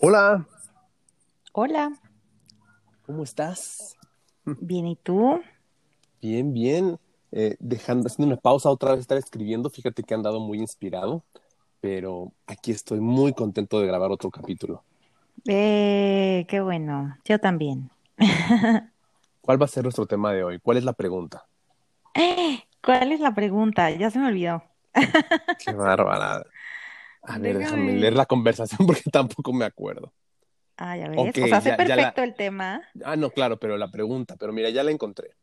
Hola, Hola, ¿cómo estás? bien, ¿y tú? Bien, bien. Eh, dejando, haciendo una pausa otra vez estar escribiendo. Fíjate que he andado muy inspirado, pero aquí estoy muy contento de grabar otro capítulo. Eh, qué bueno, yo también. ¿Cuál va a ser nuestro tema de hoy? ¿Cuál es la pregunta? ¿Cuál es la pregunta? Ya se me olvidó. Qué bárbara. A ver, déjame Déjame. leer la conversación porque tampoco me acuerdo. Ah, ya ves. Ok, O sea, sé ya, ya la. perfecto el tema. Ah, no, claro, pero la pregunta, pero mira, ya la encontré.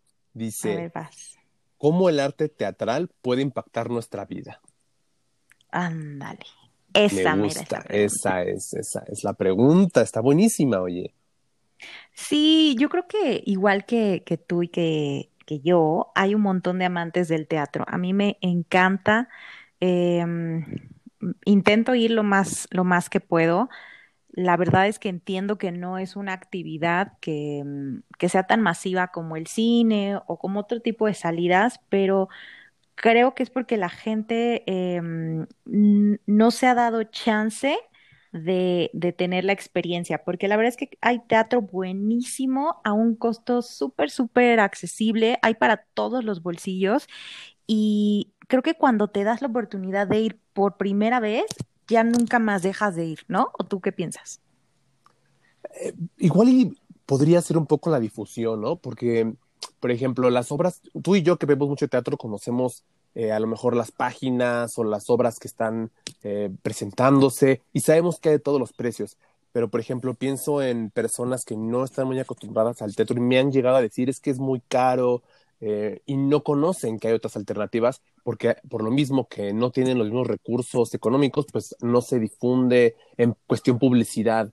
A Dice, ver, vas. ¿cómo el arte teatral puede impactar nuestra vida? Ándale. Me Esa es gusta, pregunta. esa es, esa es la pregunta. Está buenísima, oye. Sí, yo creo que igual que, que tú y que, que yo, hay un montón de amantes del teatro. A mí me encanta. em, intento ir lo más, lo más que puedo. La verdad es que entiendo que no es una actividad que, mm, que sea tan masiva como el cine o como otro tipo de salidas, pero creo que es porque la gente n- no se ha dado chance de, de tener la experiencia, porque la verdad es que hay teatro buenísimo a un costo súper, súper accesible, hay para todos los bolsillos y creo que cuando te das la oportunidad de ir por primera vez, ya nunca más dejas de ir, ¿no? ¿O tú qué piensas? Igual y podría ser un poco la difusión, ¿no? Porque, por ejemplo, las obras, tú y yo que vemos mucho teatro conocemos eh, a lo mejor las páginas o las obras que están eh, presentándose y sabemos que hay de todos los precios. Pero, por ejemplo, pienso en personas que no están muy acostumbradas al teatro y me han llegado a decir es que es muy caro eh, y no conocen que hay otras alternativas porque por lo mismo que no tienen los mismos recursos económicos, pues no se difunde en cuestión publicidad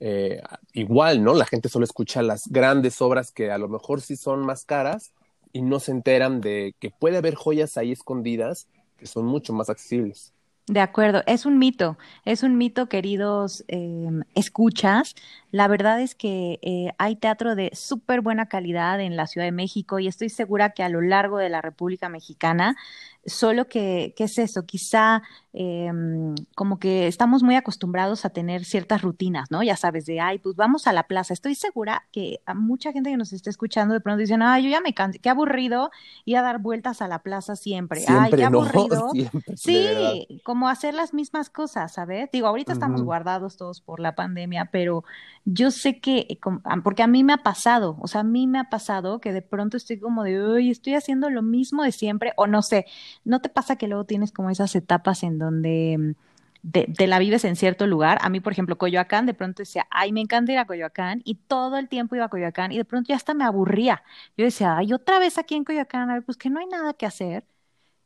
eh, igual, ¿no? La gente solo escucha las grandes obras que a lo mejor sí son más caras y no se enteran de que puede haber joyas ahí escondidas que son mucho más accesibles. De acuerdo, es un mito, es un mito, queridos em, escuchas. La verdad es que eh, hay teatro de súper buena calidad en la Ciudad de México y estoy segura que a lo largo de la República Mexicana, solo que, ¿qué es eso? Quizá em, como que estamos muy acostumbrados a tener ciertas rutinas, ¿no? Ya sabes, de, ay, pues vamos a la plaza. Estoy segura que a mucha gente que nos está escuchando de pronto dicen, ay, yo ya me cansé, qué aburrido ir a dar vueltas a la plaza siempre. Ay, qué Siempre no, aburrido siempre. Sí, como hacer las mismas cosas, ¿sabes? Digo, ahorita estamos guardados todos por la pandemia, pero yo sé que, eh, porque a mí me ha pasado, o sea, a mí me ha pasado que de pronto estoy como de, uy, estoy haciendo lo mismo de siempre, o no sé, ¿no te pasa que luego tienes como esas etapas en donde mm, te la vives en cierto lugar? A mí, por ejemplo, Coyoacán, de pronto decía, ay, me encanta ir a Coyoacán, y todo el tiempo iba a Coyoacán, y de pronto ya hasta me aburría. Yo decía, ay, otra vez aquí en Coyoacán, a ver, pues que no hay nada que hacer.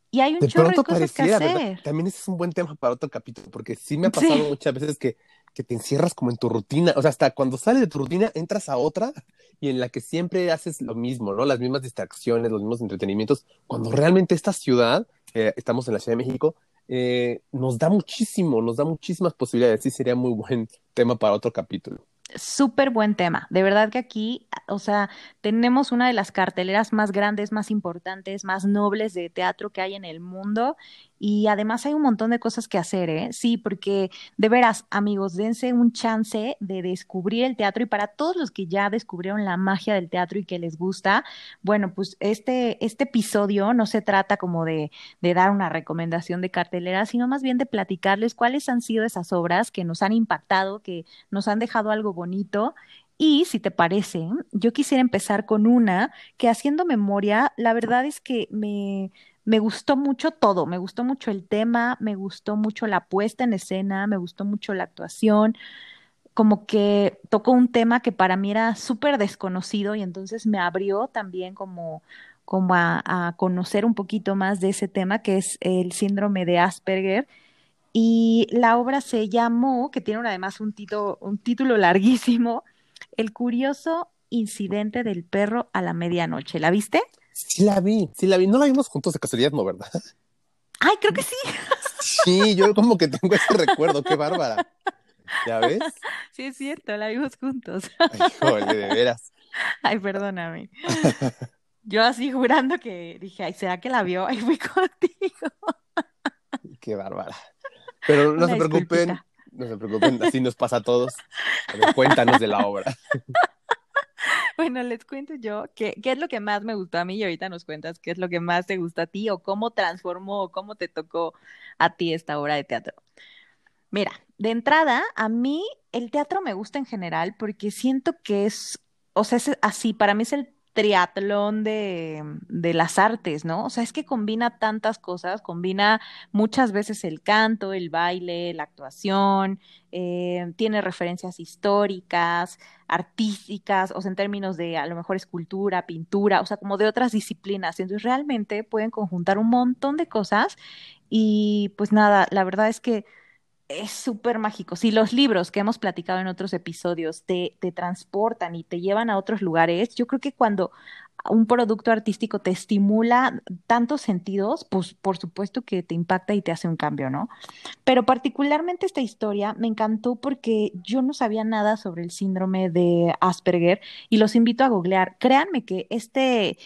Y hay un De chorro de cosas que hacer. También ese es un buen tema para otro capítulo, porque sí me ha pasado Sí, muchas veces que, que te encierras como en tu rutina, o sea, hasta cuando sales de tu rutina entras a otra y en la que siempre haces lo mismo, ¿no? Las mismas distracciones, los mismos entretenimientos, cuando realmente esta ciudad, eh, estamos en la Ciudad de México, eh, nos da muchísimo, nos da muchísimas posibilidades, sí sería muy buen tema para otro capítulo. súper buen tema. De verdad que aquí, o sea, tenemos una de las carteleras más grandes, más importantes, más nobles de teatro que hay en el mundo. Y además hay un montón de cosas que hacer, ¿eh? Sí, porque de veras, amigos, dense un chance de descubrir el teatro. Y para todos los que ya descubrieron la magia del teatro y que les gusta, bueno, pues este, este episodio no se trata como de de dar una recomendación de cartelera, sino más bien de platicarles cuáles han sido esas obras que nos han impactado, que nos han dejado algo bonito. Y si te parece, yo quisiera empezar con una que haciendo memoria, la verdad es que me, me gustó mucho todo, me gustó mucho el tema, me gustó mucho la puesta en escena, me gustó mucho la actuación, como que tocó un tema que para mí era súper desconocido y entonces me abrió también como, como a, a conocer un poquito más de ese tema que es el síndrome de Asperger. Y la obra se llamó, que tiene además un título, un título larguísimo, El curioso incidente del perro a la medianoche. ¿La viste? Sí la vi, sí la vi, no la vimos juntos de casualidad, ¿no, verdad? Ay, creo que sí. Sí, yo como que tengo ese recuerdo, qué bárbara, ¿ya ves? Sí, es cierto, la vimos juntos. Ay, joder, de veras. Ay, perdóname. Yo así jurando que dije, ay, ¿será que la vio? Ay, fui contigo. Qué bárbara. Pero no Una se preocupen, disculpita. No se preocupen, así nos pasa a todos. Pero cuéntanos de la obra. Bueno, les cuento yo qué, qué es lo que más me gustó a mí y ahorita nos cuentas qué es lo que más te gusta a ti o cómo transformó o cómo te tocó a ti esta obra de teatro. Mira, de entrada, a mí el teatro me gusta en general porque siento que es, o sea, es así, para mí es el triatlón de, de las artes, ¿no? O sea, es que combina tantas cosas, combina muchas veces el canto, el baile, la actuación, eh, tiene referencias históricas, artísticas, o sea, en términos de a lo mejor escultura, pintura, o sea, como de otras disciplinas. Entonces, realmente pueden conjuntar un montón de cosas y pues nada, la verdad es que es súper mágico. Si los libros que hemos platicado en otros episodios te, te transportan y te llevan a otros lugares, yo creo que cuando un producto artístico te estimula tantos sentidos, pues por supuesto que te impacta y te hace un cambio, ¿no? Pero particularmente esta historia me encantó porque yo no sabía nada sobre el síndrome de Asperger y los invito a googlear. Créanme que este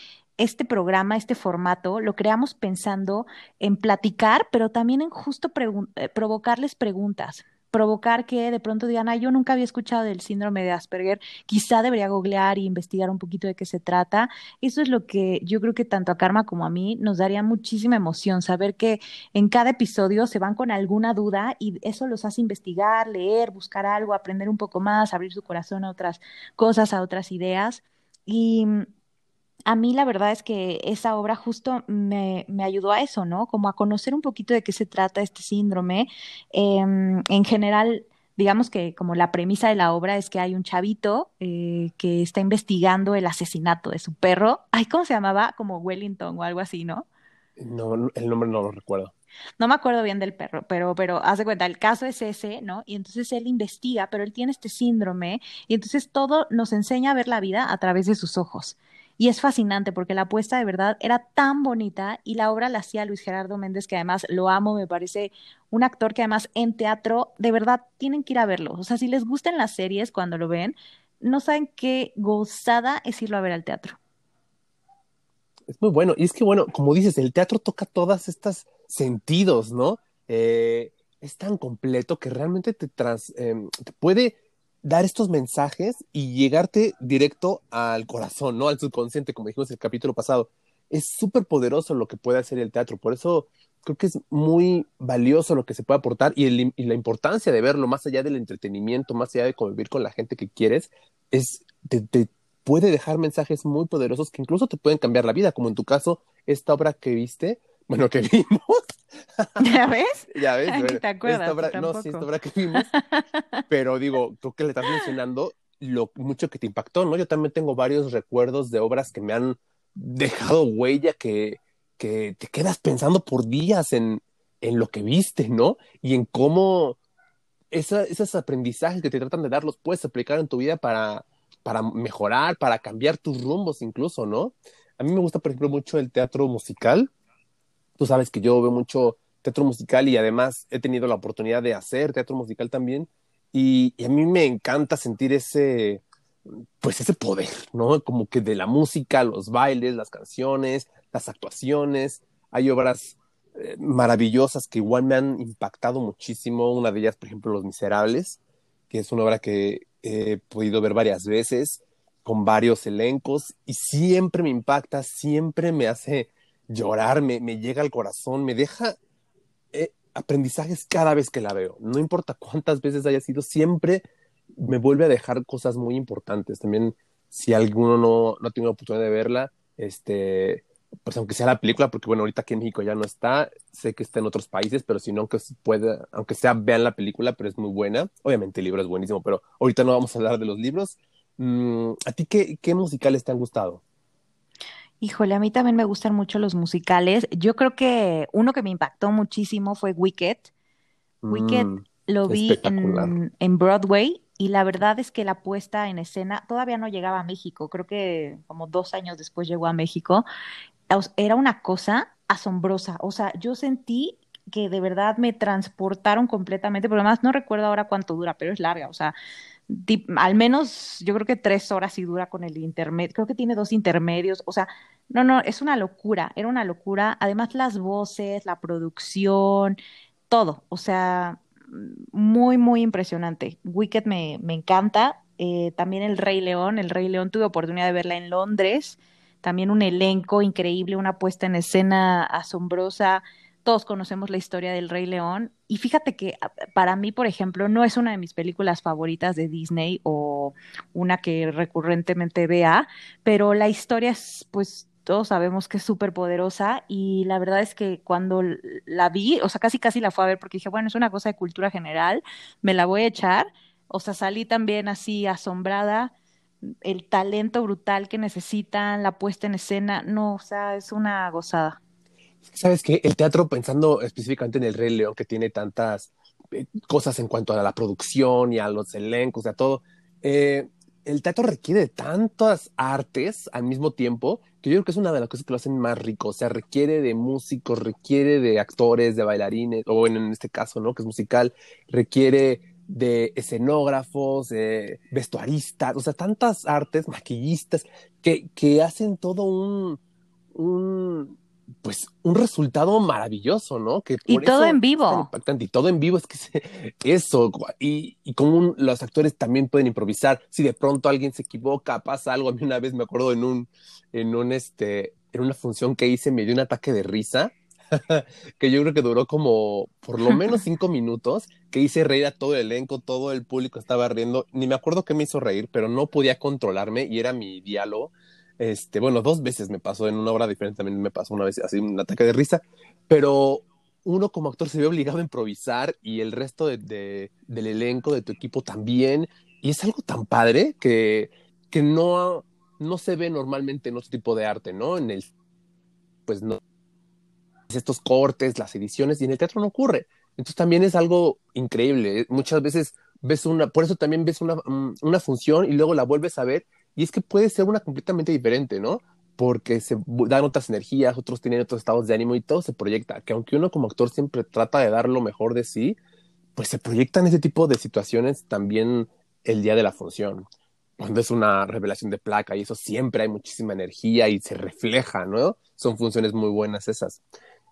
este programa, este formato, lo creamos pensando en platicar, pero también en justo eh, provocarles preguntas provocar que de pronto digan, ay, yo nunca había escuchado del síndrome de Asperger, quizá debería googlear e investigar un poquito de qué se trata. Eso es lo que yo creo que tanto a Karma como a mí nos daría muchísima emoción, saber que en cada episodio se van con alguna duda y eso los hace investigar, leer, buscar algo, aprender un poco más, abrir su corazón a otras cosas, a otras ideas. Y a mí la verdad es que esa obra justo me, me, ayudó a eso, ¿no? Como a conocer un poquito de qué se trata este síndrome. Em, en general, digamos que como la premisa de la obra es que hay un chavito eh, que está investigando el asesinato de su perro. Ay, ¿cómo se llamaba? Como Wellington o algo así, ¿no? No, el nombre no lo recuerdo. No me acuerdo bien del perro, pero, pero haz de cuenta, el caso es ese, ¿no? Y entonces él investiga, pero él tiene este síndrome, y entonces todo nos enseña a ver la vida a través de sus ojos. Y es fascinante porque la apuesta de verdad era tan bonita y la obra la hacía Luis Gerardo Méndez, que además lo amo, me parece un actor que además en teatro de verdad tienen que ir a verlo. O sea, si les gustan las series cuando lo ven, no saben qué gozada es irlo a ver al teatro. Es muy bueno. Y es que, bueno, como dices, el teatro toca todas estas sentidos, ¿no? Eh, es tan completo que realmente te, trans, em, te puede dar estos mensajes y llegarte directo al corazón, ¿no? Al subconsciente, como dijimos el capítulo pasado. Es súper poderoso lo que puede hacer el teatro, por eso creo que es muy valioso lo que se puede aportar y, y la importancia de verlo más allá del entretenimiento, más allá de convivir con la gente que quieres, es te, te puede dejar mensajes muy poderosos que incluso te pueden cambiar la vida, como en tu caso, esta obra que viste, bueno, que vimos. ¿Ya ves? ya ves. ¿Te acuerdas? Esta obra, no, sí, esta obra que vimos. pero digo, creo que le estás mencionando lo mucho que te impactó, ¿no? Yo también tengo varios recuerdos de obras que me han dejado huella que, que te quedas pensando por días en, en lo que viste, ¿no? Y en cómo esa, esos aprendizajes que te tratan de dar los puedes aplicar en tu vida para, para mejorar, para cambiar tus rumbos incluso, ¿no? A mí me gusta, por ejemplo, mucho el teatro musical. Tú sabes que yo veo mucho teatro musical y además he tenido la oportunidad de hacer teatro musical también. Y, a mí me encanta sentir ese, pues ese poder, ¿no? Como que de la música, los bailes, las canciones, las actuaciones. Hay obras eh, maravillosas que igual me han impactado muchísimo. Una de ellas, por ejemplo, Los Miserables, que es una obra que he podido ver varias veces con varios elencos y siempre me impacta, siempre me hace llorar, me, llega al corazón, me deja eh, aprendizajes cada vez que la veo. No importa cuántas veces haya sido, siempre me vuelve a dejar cosas muy importantes. También, si alguno no, no tenido la oportunidad de verla, este, pues aunque sea la película, porque bueno, ahorita aquí en México ya no está, sé que está en otros países, pero si no, aunque, pueda, aunque sea, vean la película, pero es muy buena. Obviamente el libro es buenísimo, pero ahorita no vamos a hablar de los libros. Mm, ¿A ti qué, qué musicales te han gustado? Híjole, a mí también me gustan mucho los musicales. Yo creo que uno que me impactó muchísimo fue Wicked. Wicked mm, lo vi en, en, Broadway y la verdad es que la puesta en escena todavía no llegaba a México. Creo que como dos años después llegó a México. Era una cosa asombrosa. O sea, yo sentí que de verdad me transportaron completamente, pero además no recuerdo ahora cuánto dura, pero es larga. O sea, al menos yo creo que tres horas y dura con el intermedio, creo que tiene dos intermedios, o sea, no, no, es una locura, era una locura, además las voces, la producción, todo, o sea, muy, muy impresionante. Wicked me, me encanta. Eh, también El Rey León. El Rey León tuve oportunidad de verla en Londres. También un elenco increíble, una puesta en escena asombrosa. Todos conocemos la historia del Rey León. Y fíjate que ah, para mí, por ejemplo, no es una de mis películas favoritas de Disney o una que recurrentemente vea, pero la historia es, pues, todos sabemos que es súper poderosa y la verdad es que cuando la vi, o sea, casi casi la fue a ver porque dije, bueno, es una cosa de cultura general, me la voy a echar, o sea, salí también así asombrada, el talento brutal que necesitan, la puesta en escena, no, o sea, es una gozada. Sabes que el teatro, pensando específicamente en el Rey León, que tiene tantas eh, cosas en cuanto a la producción y a los elencos, a todo, eh, el teatro requiere de tantas artes al mismo tiempo que yo creo que es una de las cosas que lo hacen más rico. O sea, requiere de músicos, requiere de actores, de bailarines, o bueno, en este caso, ¿no? Que es musical, requiere de escenógrafos, de vestuaristas, o sea, tantas artes, maquillistas, que, que hacen todo un, un, pues un resultado maravilloso, ¿no? Que y todo en vivo. Impactante. Y todo en vivo es que eso, y, y como los actores también pueden improvisar, si de pronto alguien se equivoca, pasa algo, a mí una vez me acuerdo en un, en un, este, en una función que hice, me dio un ataque de risa, que yo creo que duró como por lo menos cinco minutos, que hice reír a todo el elenco, todo el público estaba riendo, ni me acuerdo qué me hizo reír, pero no podía controlarme y era mi diálogo este, bueno, dos veces me pasó en una obra diferente, también me pasó una vez así un ataque de risa, pero uno como actor se ve obligado a improvisar y el resto de, del elenco, de tu equipo también. Y es algo tan padre que, que no, no se ve normalmente en otro tipo de arte, ¿no? En el, pues no, estos cortes, las ediciones, y en el teatro no ocurre. Entonces también es algo increíble. Muchas veces ves una, por eso también ves una, una función y luego la vuelves a ver y es que puede ser una completamente diferente, ¿no? Porque se dan otras energías, otros tienen otros estados de ánimo y todo se proyecta. Que aunque uno como actor siempre trata de dar lo mejor de sí, pues se proyectan ese tipo de situaciones también el día de la función. Cuando es una revelación de placa y eso siempre hay muchísima energía y se refleja, ¿no? Son funciones muy buenas esas.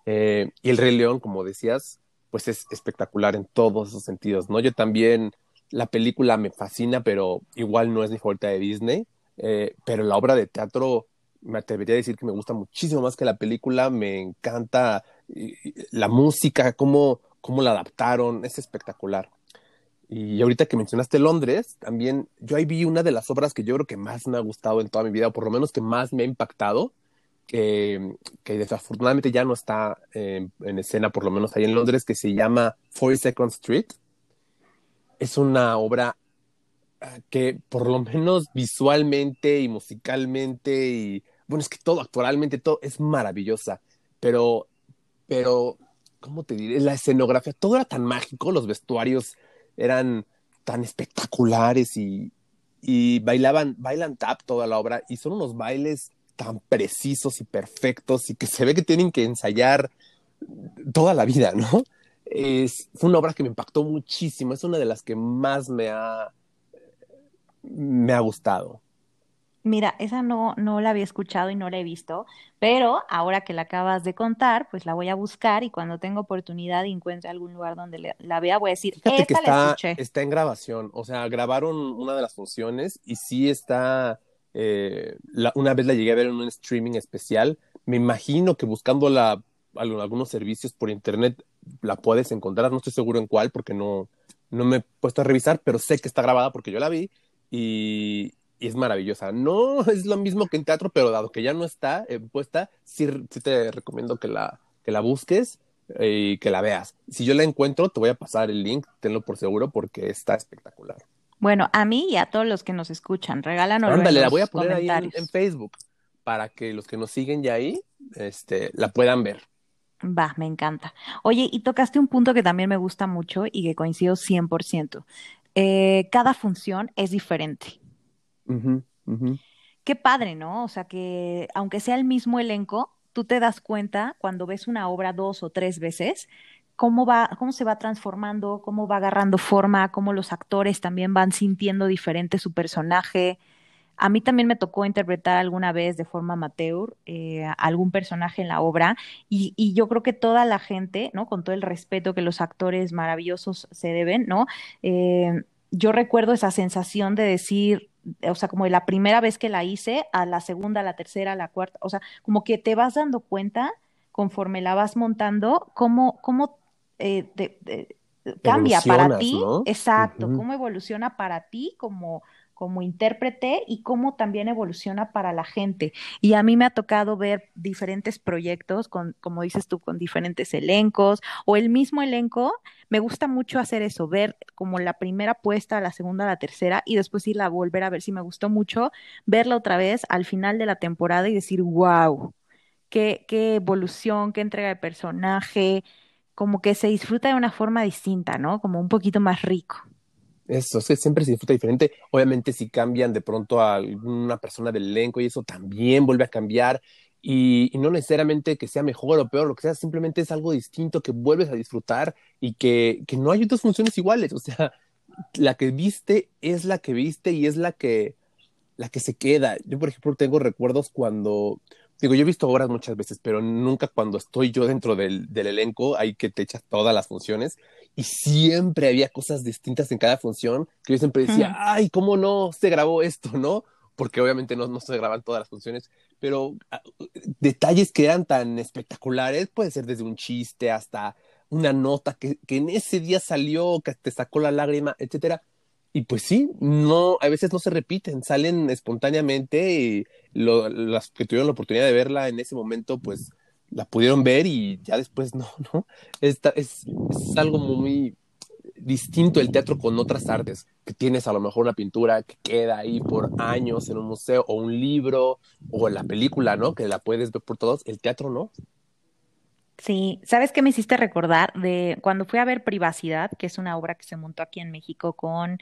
Eh, y el Rey León, como decías, pues es espectacular en todos esos sentidos, ¿no? Yo también la película me fascina, pero igual no es mi favorita de Disney. Eh, pero la obra de teatro me atrevería a decir que me gusta muchísimo más que la película. Me encanta la música, cómo, cómo la adaptaron, es espectacular. Y ahorita que mencionaste Londres, también yo ahí vi una de las obras que yo creo que más me ha gustado en toda mi vida, o por lo menos que más me ha impactado, que, desafortunadamente ya no está en escena, por lo menos ahí en Londres, que se llama 42nd Street es una obra ah, que por lo menos visualmente y musicalmente y bueno, es que todo actualmente todo es maravillosa, pero pero ¿cómo te diré? La escenografía, todo era tan mágico, los vestuarios eran tan espectaculares y, y bailaban, bailan tap toda la obra y son unos bailes tan precisos y perfectos y que se ve que tienen que ensayar toda la vida, ¿no? Es, fue una obra que me impactó muchísimo, es una de las que más me ha, me ha gustado. Mira, esa no, no la había escuchado y no la he visto, pero ahora que la acabas de contar, pues la voy a buscar y cuando tenga oportunidad y encuentre algún lugar donde la vea, voy a decir, esta que está, la escuché. Está en grabación, o sea, grabaron una de las funciones y sí está, eh, la, una vez la llegué a ver en un streaming especial, me imagino que buscándola algunos servicios por internet la puedes encontrar, no estoy seguro en cuál porque no, no me he puesto a revisar, pero sé que está grabada porque yo la vi y, es maravillosa. No es lo mismo que en teatro, pero dado que ya no está eh, puesta, sí, te recomiendo que la, que la busques eh, y que la veas. Si yo la encuentro, te voy a pasar el link, tenlo por seguro porque está espectacular. Bueno, a mí y a todos los que nos escuchan, regálanos. Ándale, la voy a poner ahí en, en, Facebook para que los que nos siguen ya ahí este, la puedan ver. Va, me encanta. Oye, y tocaste un punto que también me gusta mucho y que coincido 100%. Eh, cada función es diferente. Qué padre, ¿no? O sea, que aunque sea el mismo elenco, tú te das cuenta cuando ves una obra dos o tres veces cómo va, cómo se va transformando, cómo va agarrando forma, cómo los actores también van sintiendo diferente su personaje A mí también me tocó interpretar alguna vez de forma amateur eh, algún personaje en la obra y, y, yo creo que toda la gente, ¿no? Con todo el respeto que los actores maravillosos se deben, ¿no? Eh, yo recuerdo esa sensación de decir, o sea, como de la primera vez que la hice, a la segunda, a la tercera, a la cuarta, o sea, como que te vas dando cuenta conforme la vas montando, cómo, cómo eh, cambia para ti, exacto, cómo evoluciona para ti como como intérprete y cómo también evoluciona para la gente. Y a mí me ha tocado ver diferentes proyectos, con, como dices tú, con diferentes elencos o el mismo elenco. Me gusta mucho hacer eso, ver como la primera puesta, la segunda, la tercera y después irla a volver a ver si me gustó mucho, verla otra vez al final de la temporada y decir, wow, qué, qué evolución, qué entrega de personaje, como que se disfruta de una forma distinta, ¿no? Como un poquito más rico. Eso, siempre se disfruta diferente. Obviamente, si cambian de pronto a alguna persona del elenco y eso también vuelve a cambiar. Y, no necesariamente que sea mejor o peor, lo que sea, simplemente es algo distinto que vuelves a disfrutar y que, que no hay otras funciones iguales. O sea, la que viste es la que viste y es la que, la que se queda. Yo, por ejemplo, tengo recuerdos cuando Digo, yo he visto obras muchas veces, pero nunca cuando estoy yo dentro del, del, elenco hay que te echas todas las funciones y siempre había cosas distintas en cada función que yo siempre decía, ay, ¿cómo no se grabó esto, no? Porque obviamente no, no se graban todas las funciones, pero ah, detalles que eran tan espectaculares, puede ser desde un chiste hasta una nota que, que en ese día salió, que te sacó la lágrima, etcétera y pues sí, no, a veces no se repiten, salen espontáneamente y las que tuvieron la oportunidad de verla en ese momento, pues la pudieron ver y ya después no, ¿no? Esta, es, es algo muy distinto el teatro con otras artes, que tienes a lo mejor una pintura que queda ahí por años en un museo o un libro o la película, ¿no? Que la puedes ver por todos, el teatro no. Sí, ¿sabes qué me hiciste recordar de cuando fui a ver Privacidad, que es una obra que se montó aquí en México con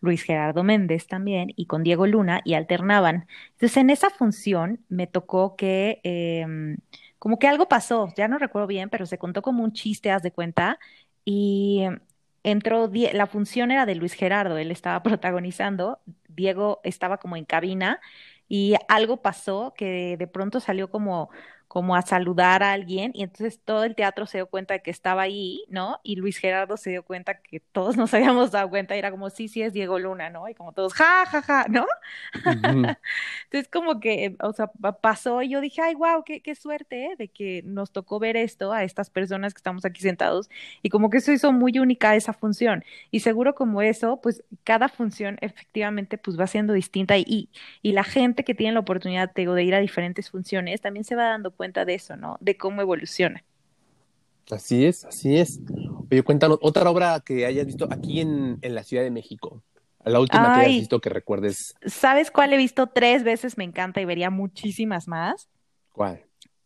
Luis Gerardo Méndez también y con Diego Luna y alternaban? Entonces, en esa función me tocó que em, como que algo pasó, ya no recuerdo bien, pero se contó como un chiste, haz de cuenta, y entró, la función era de Luis Gerardo, él estaba protagonizando, Diego estaba como en cabina y algo pasó que de pronto salió como como a saludar a alguien y entonces todo el teatro se dio cuenta de que estaba ahí, ¿no? Y Luis Gerardo se dio cuenta que todos nos habíamos dado cuenta y era como, sí, sí, es Diego Luna, ¿no? Y como todos, ja, ja, ja, ¿no? entonces como que, o sea, pasó y yo dije, ay, wow, qué, qué suerte, ¿eh? De que nos tocó ver esto a estas personas que estamos aquí sentados y como que eso hizo muy única esa función. Y seguro como eso, pues cada función efectivamente pues va siendo distinta y, y, la gente que tiene la oportunidad, te digo, de ir a diferentes funciones también se va dando cuenta cuenta de eso, ¿no? De cómo evoluciona. Así es, así es. Oye, cuéntanos, otra obra que hayas visto aquí en, en la Ciudad de México. La última que hayas visto que recuerdes. ¿Sabes cuál he visto tres veces? Me encanta y vería muchísimas más. ¿Cuál?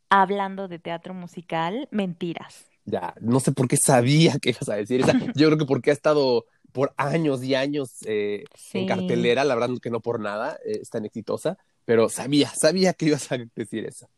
Hablando de teatro musical, Mentiras. Ya, no sé por qué sabía que ibas a decir esa. Yo creo que porque ha estado por años y años eh, en cartelera, la verdad que no por nada, eh, es tan exitosa, pero sabía, sabía que ibas a decir eso.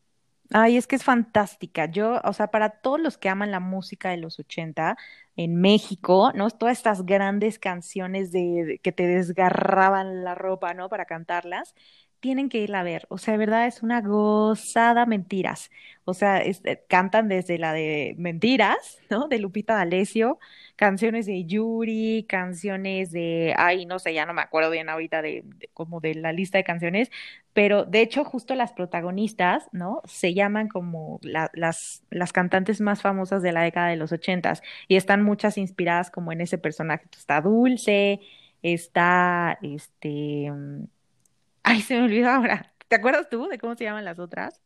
Ay, es que es fantástica. Yo, o sea, para todos los que aman la música de los 80 en México, ¿no? Todas estas grandes canciones de, que te desgarraban la ropa, ¿no? Para cantarlas, tienen que irla a ver. O sea, de verdad es una gozada mentiras. O sea, eh, cantan desde la de Mentiras, ¿no? De Lupita D'Alessio, canciones de Yuri, canciones de, ay, no sé, ya no me acuerdo bien ahorita de, como de la lista de canciones, pero de hecho justo las protagonistas, ¿no? Se llaman como las, las cantantes más famosas de la década de los ochentas y están muchas inspiradas como en ese personaje. Está Dulce, está, este, ay, se me olvidó ahora. ¿Te acuerdas tú de cómo se llaman las otras?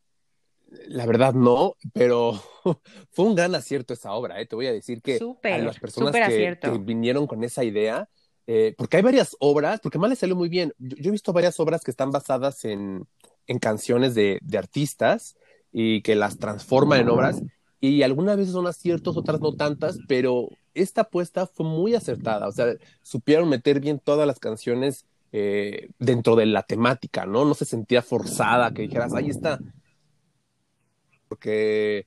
La verdad no, pero fue un gran acierto esa obra, ¿eh? te voy a decir que a las personas que, vinieron con esa idea, eh, porque hay varias obras, porque más le salió muy bien. Yo, he visto varias obras que están basadas en, en canciones de, de, artistas y que las transforman en obras, y algunas veces son aciertos, otras no tantas, pero esta apuesta fue muy acertada, o sea, supieron meter bien todas las canciones eh, dentro de la temática, ¿no? No se sentía forzada, que dijeras, ahí está, porque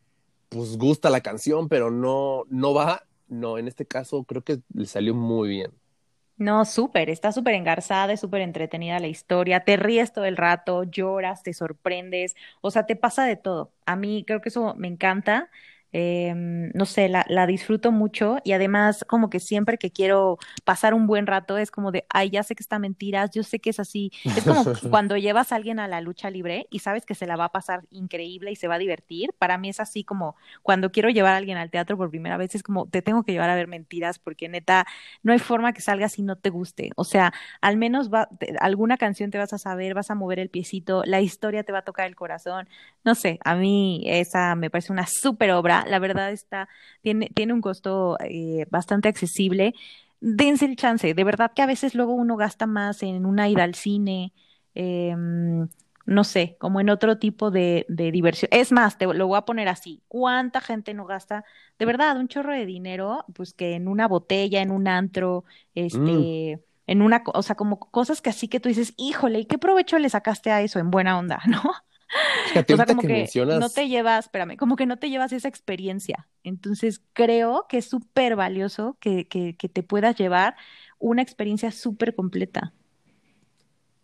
pues gusta la canción, pero no, no va. No, en este caso creo que le salió muy bien. No, súper, está súper engarzada, es súper entretenida la historia, te ríes todo el rato, lloras, te sorprendes, o sea, te pasa de todo. A mí creo que eso me encanta. Em, no sé, la, la disfruto mucho y además como que siempre que quiero pasar un buen rato es como de, ay, ya sé que está mentiras, yo sé que es así. Es como cuando llevas a alguien a la lucha libre y sabes que se la va a pasar increíble y se va a divertir. Para mí es así como cuando quiero llevar a alguien al teatro por primera vez, es como, te tengo que llevar a ver mentiras porque neta no hay forma que salgas y no te guste. O sea, al menos va, te- alguna canción te vas a saber, vas a mover el piecito, la historia te va a tocar el corazón. No sé, a mí esa me parece una súper obra. La verdad está, tiene, tiene un costo eh, bastante accesible. Dense el chance. De verdad que a veces luego uno gasta más en una ida al cine. em, no sé, como en otro tipo de, de diversión. Es más, te lo voy a poner así. ¿Cuánta gente no gasta de verdad, un chorro de dinero, pues que en una botella, en un antro, Mm, este, en una, o sea, como cosas que así que tú dices, híjole, ¿y qué provecho le sacaste a eso en buena onda, ¿no? Fíjate, O sea, ahorita como que que no mencionas te llevas, espérame, como que no te llevas esa experiencia. Entonces, creo que es súper valioso que, que, que te puedas llevar una experiencia súper completa.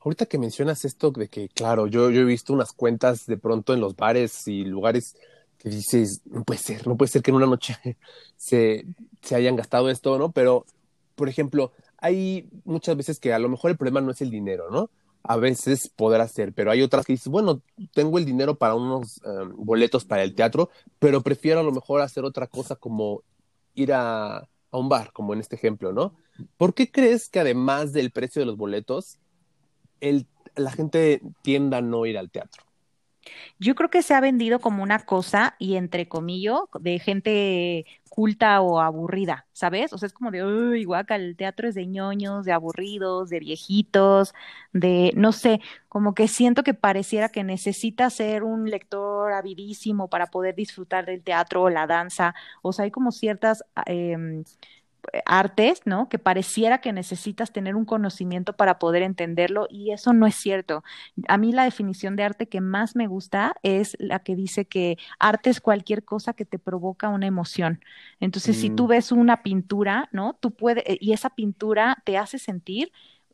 Ahorita que mencionas esto de que, claro, yo, yo he visto unas cuentas de pronto en los bares y lugares que dices, no puede ser, no puede ser que en una noche se, se hayan gastado esto, ¿no? Pero, por ejemplo, hay muchas veces que a lo mejor el problema no es el dinero, ¿no? A veces poder hacer, pero hay otras que dices, bueno, tengo el dinero para unos um, boletos para el teatro, pero prefiero a lo mejor hacer otra cosa como ir a, a un bar, como en este ejemplo, ¿no? ¿Por qué crees que además del precio de los boletos, el, la gente tienda a no ir al teatro. Yo creo que se ha vendido como una cosa, y entre comillas, de gente culta o aburrida, ¿sabes? O sea, es como de, uy, guacal, el teatro es de ñoños, de aburridos, de viejitos, de, no sé, como que siento que pareciera que necesita ser un lector avidísimo para poder disfrutar del teatro o la danza. O sea, hay como ciertas, em, artes, ¿no? Que pareciera que necesitas tener un conocimiento para poder entenderlo y eso no es cierto. A mí la definición de arte que más me gusta es la que dice que arte es cualquier cosa que te provoca una emoción. Entonces, si tú Mm, ves una pintura, ¿no? Tú puedes, y esa pintura te hace sentir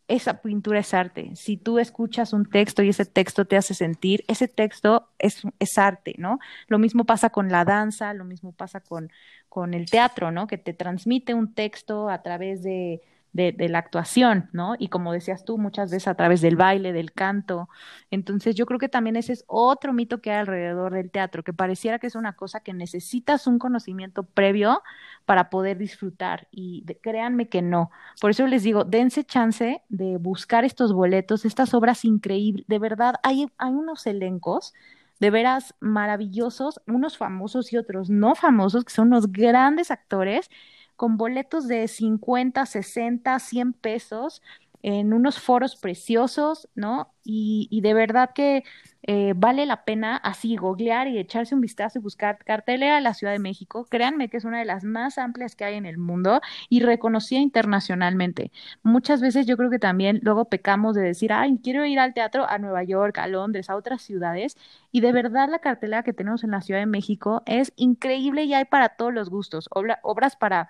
esa pintura es arte. Si tú escuchas un texto y ese texto te hace sentir, ese texto es, es arte, ¿no? Lo mismo pasa con la danza, lo mismo pasa con, con el teatro, ¿no? Que te transmite un texto a través de, de, la actuación, ¿no? Y como decías tú, muchas veces a través del baile, del canto. Entonces, yo creo que también ese es otro mito que hay alrededor del teatro, que pareciera que es una cosa que necesitas un conocimiento previo para poder disfrutar. Y créanme que no. Por eso les digo, dense chance de buscar estos boletos, estas obras increíbles. De verdad, hay, hay unos elencos de veras maravillosos, unos famosos y otros no famosos, que son unos grandes actores, con boletos de 50, 60, 100 pesos, en unos foros preciosos, ¿no? Y, y de verdad que eh, vale la pena así googlear y echarse un vistazo y buscar cartelera de la Ciudad de México. Créanme que es una de las más amplias que hay en el mundo y reconocida internacionalmente. Muchas veces yo creo que también luego pecamos de decir, ay, quiero ir al teatro a Nueva York, a Londres, a otras ciudades, y de verdad la cartelera que tenemos en la Ciudad de México es increíble y hay para todos los gustos, Obra- obras para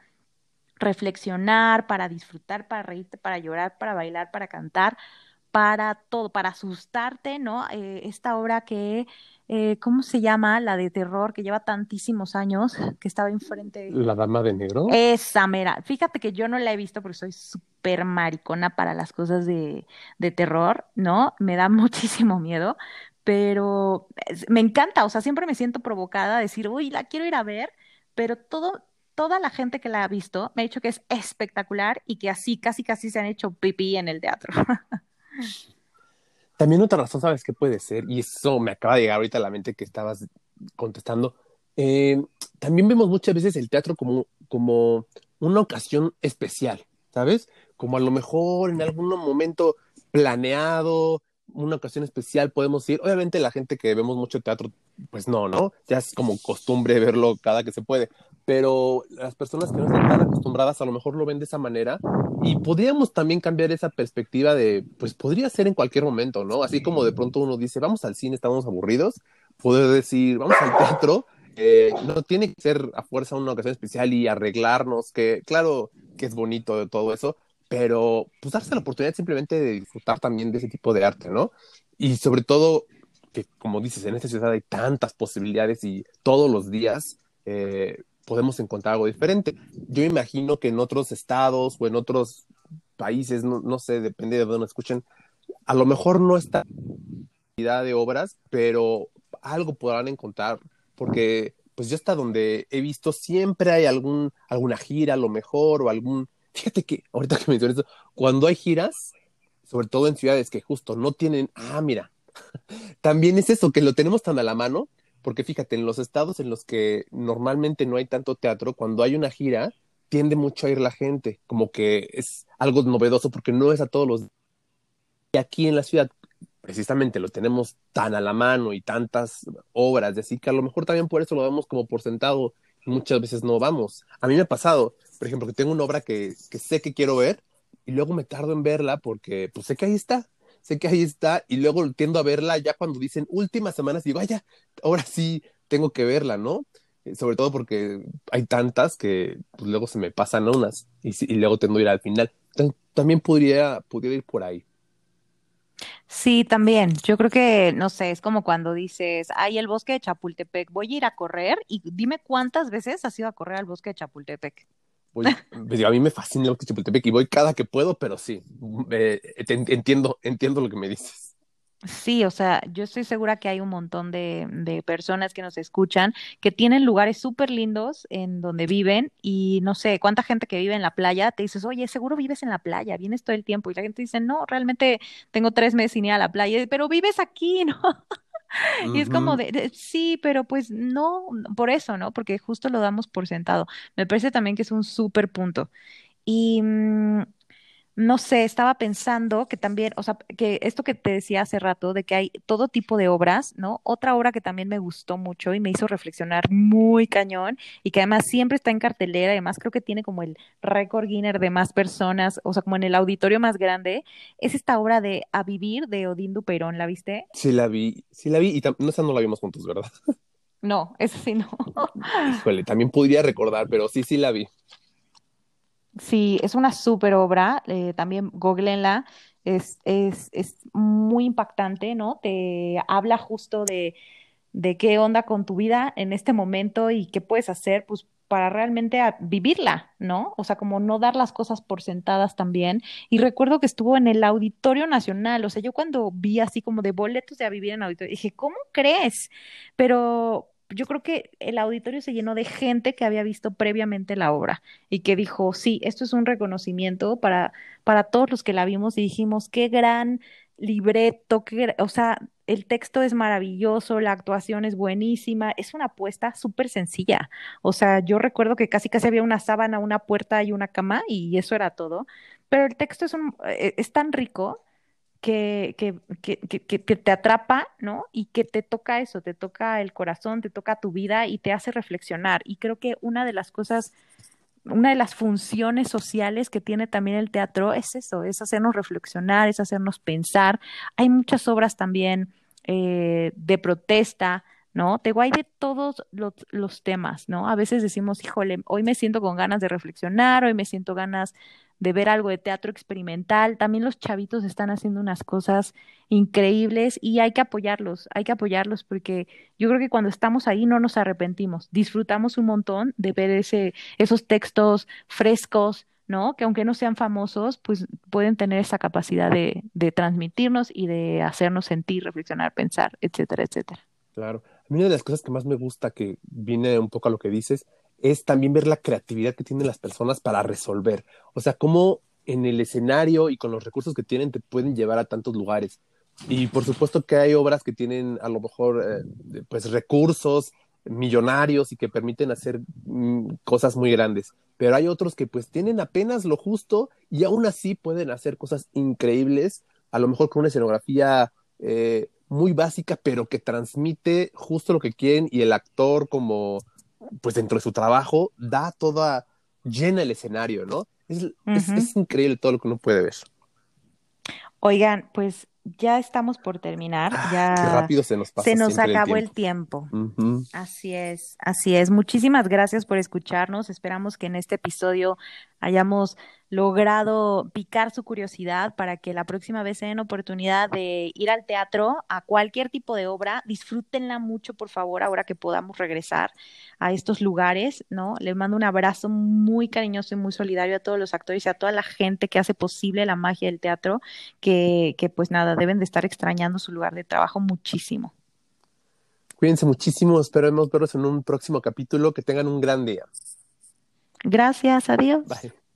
reflexionar, para disfrutar, para reírte, para llorar, para bailar, para cantar, para todo, para asustarte, ¿no? Eh, esta obra que, eh, ¿cómo se llama? La de terror que lleva tantísimos años, que estaba enfrente. La Dama de Negro. Esa mera. Fíjate que yo no la he visto porque soy súper maricona para las cosas de, de terror, ¿no? Me da muchísimo miedo, pero me encanta, o sea, siempre me siento provocada a decir, uy, la quiero ir a ver, pero todo, toda la gente que la ha visto me ha dicho que es espectacular y que así, casi, casi se han hecho pipí en el teatro. También otra razón, ¿sabes qué puede ser? Y eso me acaba de llegar ahorita a la mente que estabas contestando. Eh, también vemos muchas veces el teatro como, como una ocasión especial, ¿sabes? Como a lo mejor en algún momento planeado, una ocasión especial podemos ir. Obviamente la gente que vemos mucho teatro, pues no, ¿no? Ya es como costumbre verlo cada que se puede. Pero las personas que no están tan acostumbradas a lo mejor lo ven de esa manera y podríamos también cambiar esa perspectiva de, pues podría ser en cualquier momento, ¿no? Así como de pronto uno dice, vamos al cine, estamos aburridos, poder decir, vamos al teatro, eh, no tiene que ser a fuerza una ocasión especial y arreglarnos, que claro que es bonito de todo eso, pero pues darse la oportunidad simplemente de disfrutar también de ese tipo de arte, ¿no? Y sobre todo, que como dices, en esta ciudad hay tantas posibilidades y todos los días eh, podemos encontrar algo diferente. Yo imagino que en otros estados o en otros países, no, no sé, depende de dónde escuchen, a lo mejor no está de obras, pero algo podrán encontrar, porque pues yo hasta donde he visto siempre hay algún, alguna gira a lo mejor o algún, fíjate que ahorita que me mencionas esto, cuando hay giras, sobre todo en ciudades que justo no tienen, ah, mira, también es eso, que lo tenemos tan a la mano, porque fíjate, en los estados en los que normalmente no hay tanto teatro, cuando hay una gira, tiende mucho a ir la gente, como que es algo novedoso porque no es a todos los... Y aquí en la ciudad, precisamente lo tenemos tan a la mano y tantas obras, decir que a lo mejor también por eso lo vemos como por sentado muchas veces no vamos. A mí me ha pasado, por ejemplo, que tengo una obra que, que sé que quiero ver y luego me tardo en verla porque pues sé que ahí está, sé que ahí está y luego tiendo a verla ya cuando dicen últimas semanas y digo, vaya, ahora sí tengo que verla, ¿no? Eh, sobre todo porque hay tantas que pues, luego se me pasan unas y, luego tengo que ir al final. También podría, podría ir por ahí. Sí, también. Yo creo que, no sé, es como cuando dices, ay, el bosque de Chapultepec, voy a ir a correr y dime cuántas veces has ido a correr al bosque de Chapultepec. Voy, pues, a mí me fascina el Chapultepec y voy cada que puedo, pero sí, eh, entiendo, entiendo lo que me dices. Sí, o sea, yo estoy segura que hay un montón de, de personas que nos escuchan que tienen lugares súper lindos en donde viven y no sé, cuánta gente que vive en la playa te dices, oye, seguro vives en la playa, vienes todo el tiempo y la gente dice, no, realmente tengo tres meses sin ir a la playa, pero vives aquí, ¿no? Y es como de, sí, pero pues no, por eso, ¿no? Porque justo lo damos por sentado. Me parece también que es un súper punto. Y mm, no sé, estaba pensando que también, o sea, que esto que te decía hace rato, de que hay todo tipo de obras, ¿no? Otra obra que también me gustó mucho y me hizo reflexionar muy cañón y que además siempre está en cartelera, además creo que tiene como el récord Guinness de más personas, o sea, como en el auditorio más grande, es esta obra de A Vivir de Odín Dupeirón, ¿la viste? Sí, la vi, sí la vi y no, esa no la vimos juntos, ¿verdad? No, esa sí no. Híjole, también podría recordar, pero sí, sí la vi. Sí, es una súper obra, eh, también googleenla, es, es, es muy impactante, ¿no? Te habla justo de, de qué onda con tu vida en este momento y qué puedes hacer, pues para realmente vivirla, ¿no? O sea, como no dar las cosas por sentadas también. Y recuerdo que estuvo en el Auditorio Nacional, o sea, yo cuando vi así como de boletos de a vivir en auditorio, dije, ¿cómo crees? Pero yo creo que el auditorio se llenó de gente que había visto previamente la obra y que dijo, sí, esto es un reconocimiento para, para todos los que la vimos y dijimos, qué gran libreto, qué, o sea, el texto es maravilloso, la actuación es buenísima, es una apuesta súper sencilla. O sea, yo recuerdo que casi casi había una sábana, una puerta y una cama y eso era todo, pero el texto es, un, e, es tan rico que, que, que, que, te atrapa, ¿no? Y que te toca eso, te toca el corazón, te toca tu vida y te hace reflexionar. Y creo que una de las cosas, una de las funciones sociales que tiene también el teatro es eso, es hacernos reflexionar, es hacernos pensar. Hay muchas obras también eh, de protesta, ¿no? Te guay de todos los, los, temas, ¿no? A veces decimos, híjole, hoy me siento con ganas de reflexionar, hoy me siento ganas de ver algo de teatro experimental. También los chavitos están haciendo unas cosas increíbles y hay que apoyarlos, hay que apoyarlos porque yo creo que cuando estamos ahí no nos arrepentimos, disfrutamos un montón de ver ese, esos textos frescos, ¿no? Que aunque no sean famosos, pues pueden tener esa capacidad de, de transmitirnos y de hacernos sentir, reflexionar, pensar, etcétera, etcétera. Claro. A mí una de las cosas que más me gusta, que viene un poco a lo que dices, es también ver la creatividad que tienen las personas para resolver. O sea, cómo en el escenario y con los recursos que tienen te pueden llevar a tantos lugares. Y por supuesto que hay obras que tienen a lo mejor eh, pues recursos millonarios y que permiten hacer mm, cosas muy grandes. Pero hay otros que pues tienen apenas lo justo y aún así pueden hacer cosas increíbles, a lo mejor con una escenografía eh, muy básica, pero que transmite justo lo que quieren y el actor como pues dentro de su trabajo, da toda, llena el escenario, ¿no? Es, es, increíble todo lo que uno puede ver. Oigan, pues ya estamos por terminar. Ah, ya qué rápido se nos pasa. Se nos acabó el tiempo. Así es, así es. Muchísimas gracias por escucharnos. Esperamos que en este episodio hayamos logrado picar su curiosidad para que la próxima vez se den oportunidad de ir al teatro, a cualquier tipo de obra, disfrútenla mucho, por favor, ahora que podamos regresar a estos lugares, ¿no? Les mando un abrazo muy cariñoso y muy solidario a todos los actores y a toda la gente que hace posible la magia del teatro, que, que pues nada, deben de estar extrañando su lugar de trabajo muchísimo. Cuídense muchísimo, esperemos verlos en un próximo capítulo, que tengan un gran día. Gracias, adiós. Bye.